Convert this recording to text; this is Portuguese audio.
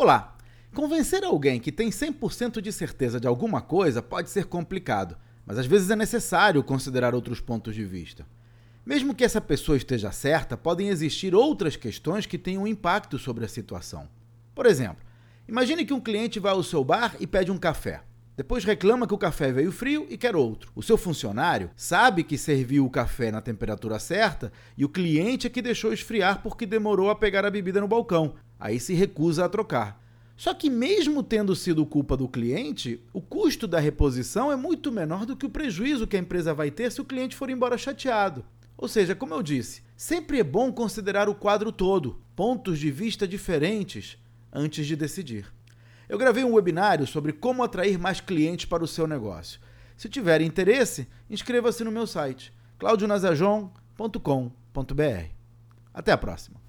Olá! Convencer alguém que tem 100% de certeza de alguma coisa pode ser complicado, mas às vezes é necessário considerar outros pontos de vista. Mesmo que essa pessoa esteja certa, podem existir outras questões que tenham impacto sobre a situação. Por exemplo, imagine que um cliente vai ao seu bar e pede um café. Depois reclama que o café veio frio e quer outro. O seu funcionário sabe que serviu o café na temperatura certa e o cliente é que deixou esfriar porque demorou a pegar a bebida no balcão. Aí se recusa a trocar. Só que, mesmo tendo sido culpa do cliente, o custo da reposição é muito menor do que o prejuízo que a empresa vai ter se o cliente for embora chateado. Ou seja, como eu disse, sempre é bom considerar o quadro todo, pontos de vista diferentes, antes de decidir. Eu gravei um webinário sobre como atrair mais clientes para o seu negócio. Se tiver interesse, inscreva-se no meu site claudionazajon.com.br. Até a próxima!